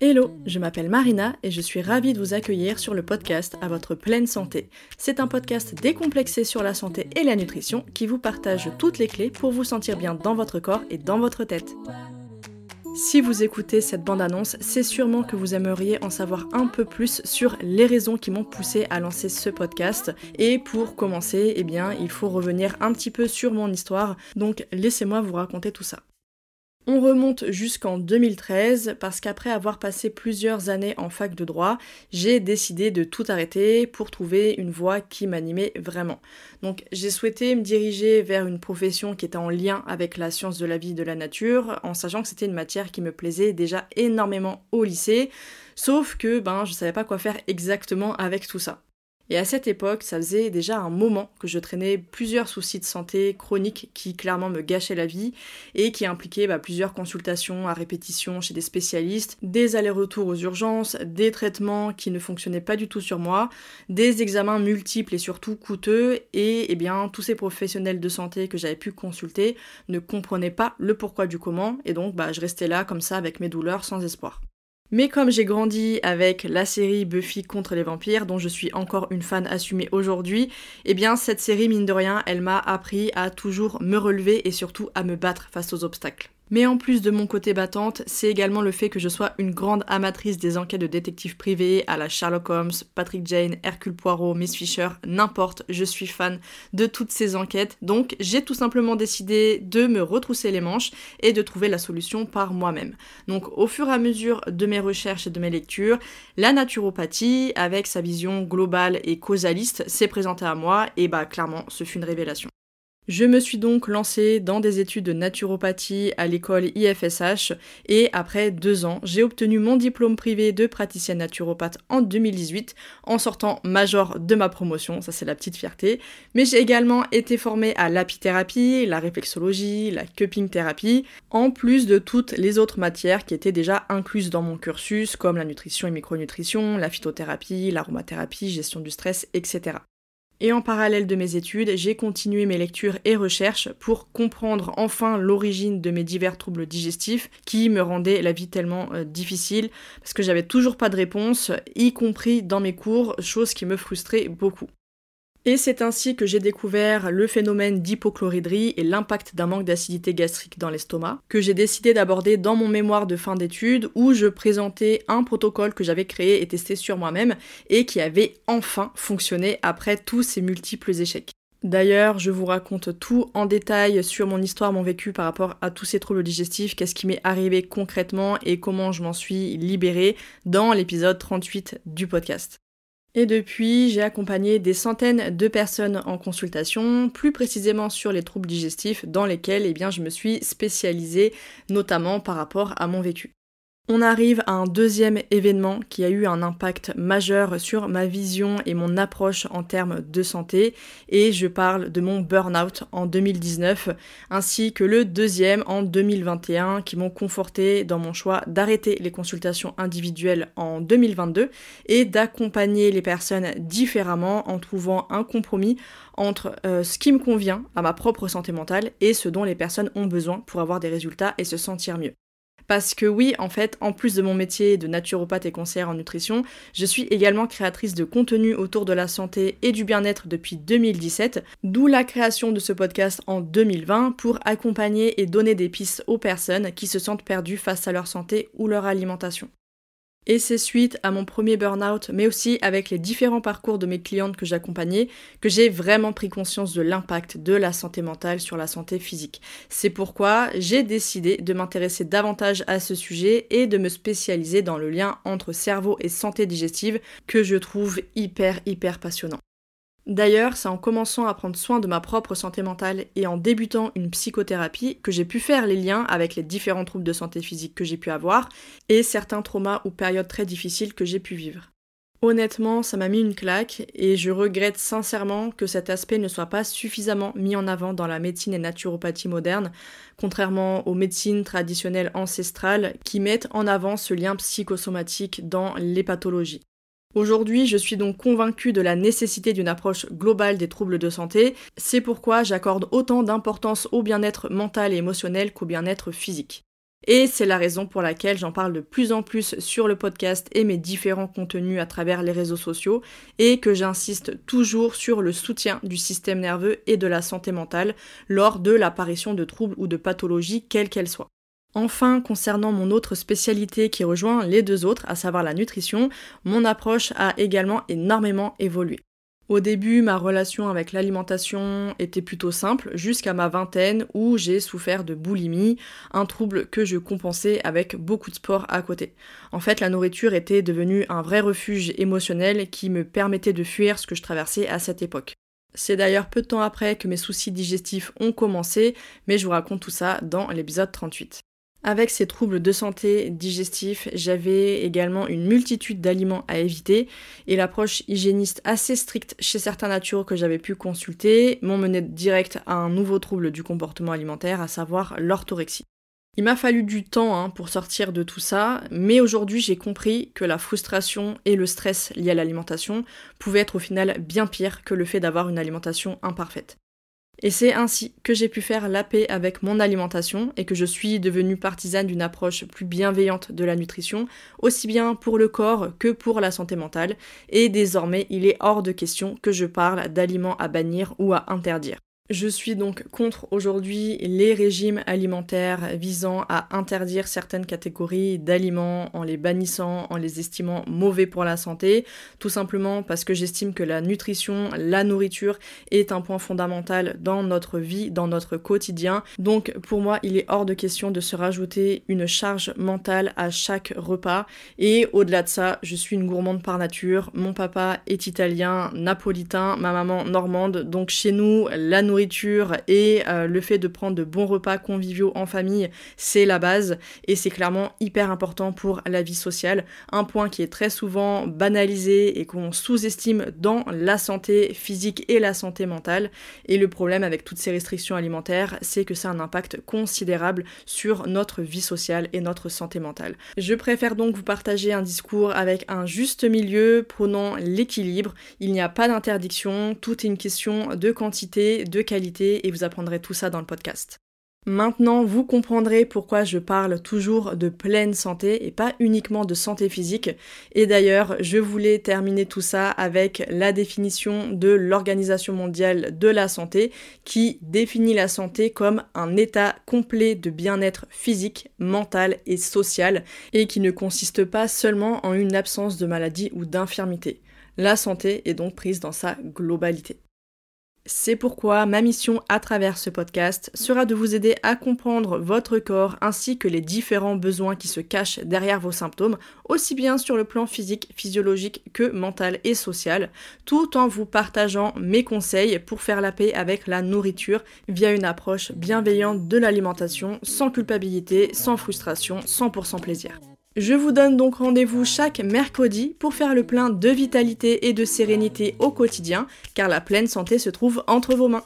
Hello, je m'appelle Marina et je suis ravie de vous accueillir sur le podcast À votre pleine santé. C'est un podcast décomplexé sur la santé et la nutrition qui vous partage toutes les clés pour vous sentir bien dans votre corps et dans votre tête. Si vous écoutez cette bande-annonce, c'est sûrement que vous aimeriez en savoir un peu plus sur les raisons qui m'ont poussé à lancer ce podcast. Et pour commencer, eh bien, il faut revenir un petit peu sur mon histoire. Donc laissez-moi vous raconter tout ça. On remonte jusqu'en 2013 parce qu'après avoir passé plusieurs années en fac de droit, j'ai décidé de tout arrêter pour trouver une voie qui m'animait vraiment. Donc j'ai souhaité me diriger vers une profession qui était en lien avec la science de la vie et de la nature, en sachant que c'était une matière qui me plaisait déjà énormément au lycée, sauf que ben je savais pas quoi faire exactement avec tout ça. Et à cette époque, ça faisait déjà un moment que je traînais plusieurs soucis de santé chroniques qui clairement me gâchaient la vie et qui impliquaient bah, plusieurs consultations à répétition chez des spécialistes, des allers-retours aux urgences, des traitements qui ne fonctionnaient pas du tout sur moi, des examens multiples et surtout coûteux et eh bien tous ces professionnels de santé que j'avais pu consulter ne comprenaient pas le pourquoi du comment et donc bah, je restais là comme ça avec mes douleurs sans espoir. Mais comme j'ai grandi avec la série Buffy contre les vampires, dont je suis encore une fan assumée aujourd'hui, eh bien cette série, mine de rien, elle m'a appris à toujours me relever et surtout à me battre face aux obstacles. Mais en plus de mon côté battante, c'est également le fait que je sois une grande amatrice des enquêtes de détectives privés à la Sherlock Holmes, Patrick Jane, Hercule Poirot, Miss Fisher, n'importe, je suis fan de toutes ces enquêtes. Donc j'ai tout simplement décidé de me retrousser les manches et de trouver la solution par moi-même. Donc au fur et à mesure de mes recherches et de mes lectures, la naturopathie, avec sa vision globale et causaliste, s'est présentée à moi et bah clairement ce fut une révélation. Je me suis donc lancée dans des études de naturopathie à l'école IFSH et après deux ans, j'ai obtenu mon diplôme privé de praticienne naturopathe en 2018 en sortant major de ma promotion, ça c'est la petite fierté. Mais j'ai également été formée à l'apithérapie, la réflexologie, la cupping thérapie, en plus de toutes les autres matières qui étaient déjà incluses dans mon cursus comme la nutrition et micronutrition, la phytothérapie, l'aromathérapie, gestion du stress, etc. Et en parallèle de mes études, j'ai continué mes lectures et recherches pour comprendre enfin l'origine de mes divers troubles digestifs qui me rendaient la vie tellement euh, difficile parce que j'avais toujours pas de réponse, y compris dans mes cours, chose qui me frustrait beaucoup. Et c'est ainsi que j'ai découvert le phénomène d'hypochloridrie et l'impact d'un manque d'acidité gastrique dans l'estomac, que j'ai décidé d'aborder dans mon mémoire de fin d'études où je présentais un protocole que j'avais créé et testé sur moi-même et qui avait enfin fonctionné après tous ces multiples échecs. D'ailleurs, je vous raconte tout en détail sur mon histoire, mon vécu par rapport à tous ces troubles digestifs, qu'est-ce qui m'est arrivé concrètement et comment je m'en suis libérée dans l'épisode 38 du podcast. Et depuis, j'ai accompagné des centaines de personnes en consultation, plus précisément sur les troubles digestifs dans lesquels eh bien, je me suis spécialisée, notamment par rapport à mon vécu. On arrive à un deuxième événement qui a eu un impact majeur sur ma vision et mon approche en termes de santé et je parle de mon burn-out en 2019 ainsi que le deuxième en 2021 qui m'ont conforté dans mon choix d'arrêter les consultations individuelles en 2022 et d'accompagner les personnes différemment en trouvant un compromis entre euh, ce qui me convient à ma propre santé mentale et ce dont les personnes ont besoin pour avoir des résultats et se sentir mieux. Parce que oui, en fait, en plus de mon métier de naturopathe et conseillère en nutrition, je suis également créatrice de contenu autour de la santé et du bien-être depuis 2017, d'où la création de ce podcast en 2020 pour accompagner et donner des pistes aux personnes qui se sentent perdues face à leur santé ou leur alimentation. Et c'est suite à mon premier burn-out, mais aussi avec les différents parcours de mes clientes que j'accompagnais, que j'ai vraiment pris conscience de l'impact de la santé mentale sur la santé physique. C'est pourquoi j'ai décidé de m'intéresser davantage à ce sujet et de me spécialiser dans le lien entre cerveau et santé digestive que je trouve hyper hyper passionnant. D'ailleurs, c'est en commençant à prendre soin de ma propre santé mentale et en débutant une psychothérapie que j'ai pu faire les liens avec les différents troubles de santé physique que j'ai pu avoir et certains traumas ou périodes très difficiles que j'ai pu vivre. Honnêtement, ça m'a mis une claque et je regrette sincèrement que cet aspect ne soit pas suffisamment mis en avant dans la médecine et naturopathie moderne, contrairement aux médecines traditionnelles ancestrales qui mettent en avant ce lien psychosomatique dans les pathologies. Aujourd'hui, je suis donc convaincue de la nécessité d'une approche globale des troubles de santé. C'est pourquoi j'accorde autant d'importance au bien-être mental et émotionnel qu'au bien-être physique. Et c'est la raison pour laquelle j'en parle de plus en plus sur le podcast et mes différents contenus à travers les réseaux sociaux et que j'insiste toujours sur le soutien du système nerveux et de la santé mentale lors de l'apparition de troubles ou de pathologies quelles qu'elles soient. Enfin, concernant mon autre spécialité qui rejoint les deux autres, à savoir la nutrition, mon approche a également énormément évolué. Au début, ma relation avec l'alimentation était plutôt simple, jusqu'à ma vingtaine où j'ai souffert de boulimie, un trouble que je compensais avec beaucoup de sport à côté. En fait, la nourriture était devenue un vrai refuge émotionnel qui me permettait de fuir ce que je traversais à cette époque. C'est d'ailleurs peu de temps après que mes soucis digestifs ont commencé, mais je vous raconte tout ça dans l'épisode 38. Avec ces troubles de santé digestifs, j'avais également une multitude d'aliments à éviter et l'approche hygiéniste assez stricte chez certains naturaux que j'avais pu consulter mené direct à un nouveau trouble du comportement alimentaire, à savoir l'orthorexie. Il m'a fallu du temps hein, pour sortir de tout ça, mais aujourd'hui j'ai compris que la frustration et le stress liés à l'alimentation pouvaient être au final bien pire que le fait d'avoir une alimentation imparfaite. Et c'est ainsi que j'ai pu faire la paix avec mon alimentation et que je suis devenue partisane d'une approche plus bienveillante de la nutrition, aussi bien pour le corps que pour la santé mentale. Et désormais, il est hors de question que je parle d'aliments à bannir ou à interdire. Je suis donc contre aujourd'hui les régimes alimentaires visant à interdire certaines catégories d'aliments en les bannissant, en les estimant mauvais pour la santé, tout simplement parce que j'estime que la nutrition, la nourriture est un point fondamental dans notre vie, dans notre quotidien. Donc pour moi, il est hors de question de se rajouter une charge mentale à chaque repas. Et au-delà de ça, je suis une gourmande par nature. Mon papa est italien, napolitain, ma maman normande. Donc chez nous, la et euh, le fait de prendre de bons repas conviviaux en famille, c'est la base et c'est clairement hyper important pour la vie sociale. Un point qui est très souvent banalisé et qu'on sous-estime dans la santé physique et la santé mentale. Et le problème avec toutes ces restrictions alimentaires, c'est que ça a un impact considérable sur notre vie sociale et notre santé mentale. Je préfère donc vous partager un discours avec un juste milieu, prônant l'équilibre. Il n'y a pas d'interdiction, tout est une question de quantité, de et vous apprendrez tout ça dans le podcast. Maintenant, vous comprendrez pourquoi je parle toujours de pleine santé et pas uniquement de santé physique. Et d'ailleurs, je voulais terminer tout ça avec la définition de l'Organisation mondiale de la santé qui définit la santé comme un état complet de bien-être physique, mental et social et qui ne consiste pas seulement en une absence de maladie ou d'infirmité. La santé est donc prise dans sa globalité. C'est pourquoi ma mission à travers ce podcast sera de vous aider à comprendre votre corps ainsi que les différents besoins qui se cachent derrière vos symptômes, aussi bien sur le plan physique, physiologique que mental et social, tout en vous partageant mes conseils pour faire la paix avec la nourriture via une approche bienveillante de l'alimentation, sans culpabilité, sans frustration, 100% plaisir. Je vous donne donc rendez-vous chaque mercredi pour faire le plein de vitalité et de sérénité au quotidien, car la pleine santé se trouve entre vos mains.